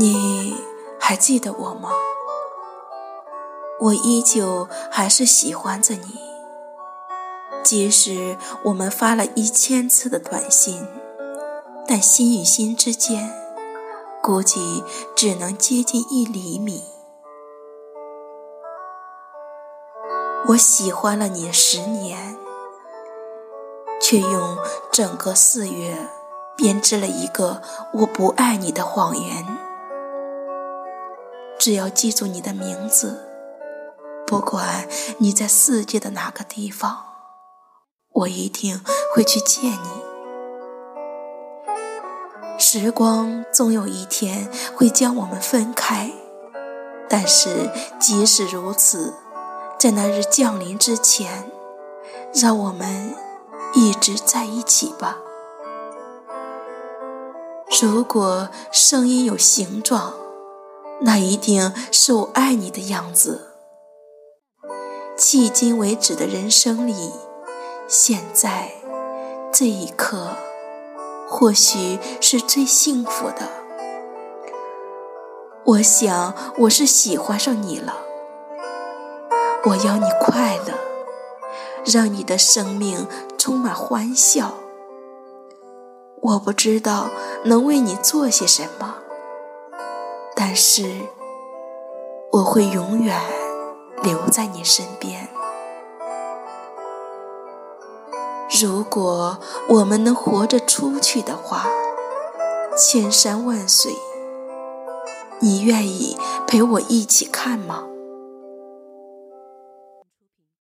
你还记得我吗？我依旧还是喜欢着你，即使我们发了一千次的短信，但心与心之间，估计只能接近一厘米。我喜欢了你十年，却用整个四月编织了一个我不爱你的谎言。只要记住你的名字，不管你在世界的哪个地方，我一定会去见你。时光总有一天会将我们分开，但是即使如此，在那日降临之前，让我们一直在一起吧。如果声音有形状。那一定是我爱你的样子。迄今为止的人生里，现在这一刻，或许是最幸福的。我想，我是喜欢上你了。我要你快乐，让你的生命充满欢笑。我不知道能为你做些什么。但是，我会永远留在你身边。如果我们能活着出去的话，千山万水，你愿意陪我一起看吗？